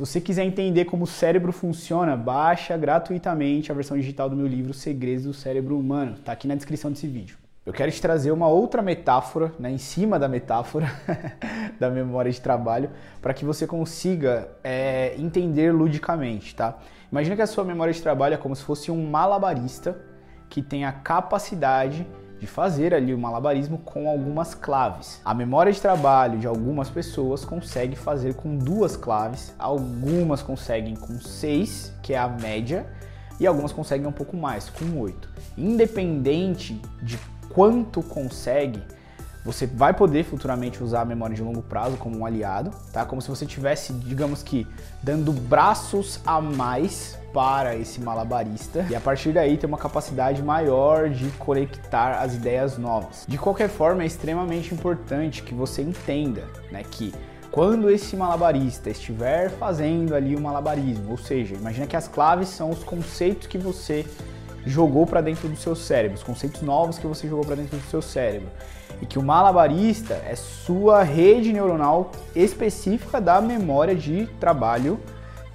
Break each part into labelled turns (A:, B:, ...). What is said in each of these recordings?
A: Se você quiser entender como o cérebro funciona, baixa gratuitamente a versão digital do meu livro Segredos do Cérebro Humano. Está aqui na descrição desse vídeo. Eu quero te trazer uma outra metáfora, né, em cima da metáfora da memória de trabalho, para que você consiga é, entender ludicamente, tá? Imagina que a sua memória de trabalho é como se fosse um malabarista que tem a capacidade de fazer ali o malabarismo com algumas claves. A memória de trabalho de algumas pessoas consegue fazer com duas claves, algumas conseguem com seis, que é a média, e algumas conseguem um pouco mais, com oito. Independente de quanto consegue, você vai poder futuramente usar a memória de longo prazo como um aliado, tá? Como se você tivesse, digamos que, dando braços a mais para esse malabarista e a partir daí ter uma capacidade maior de conectar as ideias novas. De qualquer forma, é extremamente importante que você entenda, né, que quando esse malabarista estiver fazendo ali o malabarismo, ou seja, imagina que as claves são os conceitos que você jogou para dentro do seu cérebro, os conceitos novos que você jogou para dentro do seu cérebro. E que o malabarista é sua rede neuronal específica da memória de trabalho,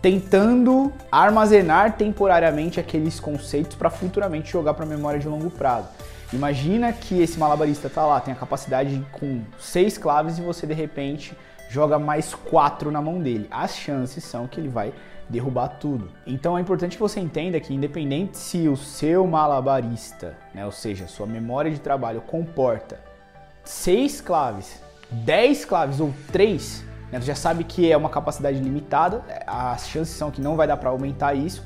A: tentando armazenar temporariamente aqueles conceitos para futuramente jogar para a memória de longo prazo. Imagina que esse malabarista está lá, tem a capacidade de, com seis claves e você de repente joga mais quatro na mão dele. As chances são que ele vai derrubar tudo. Então é importante que você entenda que independente se o seu malabarista, né, ou seja, sua memória de trabalho comporta seis claves, dez claves ou três, né, já sabe que é uma capacidade limitada, as chances são que não vai dar para aumentar isso,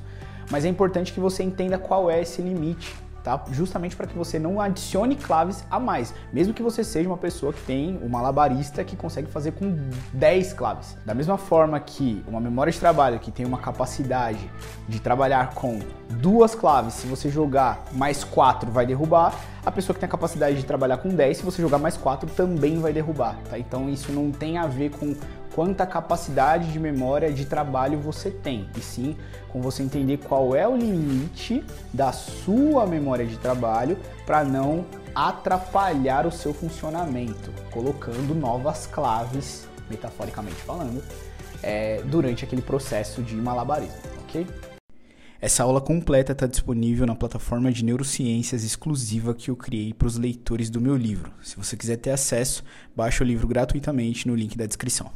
A: mas é importante que você entenda qual é esse limite tá? Justamente para que você não adicione claves a mais, mesmo que você seja uma pessoa que tem um malabarista que consegue fazer com 10 claves. Da mesma forma que uma memória de trabalho que tem uma capacidade de trabalhar com duas claves, se você jogar mais quatro vai derrubar, a pessoa que tem a capacidade de trabalhar com 10, se você jogar mais quatro também vai derrubar, tá? Então isso não tem a ver com quanta capacidade de memória de trabalho você tem, e sim com você entender qual é o limite da sua memória de trabalho para não atrapalhar o seu funcionamento, colocando novas claves, metaforicamente falando, é, durante aquele processo de malabarismo, ok? Essa aula completa está disponível na plataforma de neurociências exclusiva que eu criei para os leitores do meu livro. Se você quiser ter acesso, baixe o livro gratuitamente no link da descrição.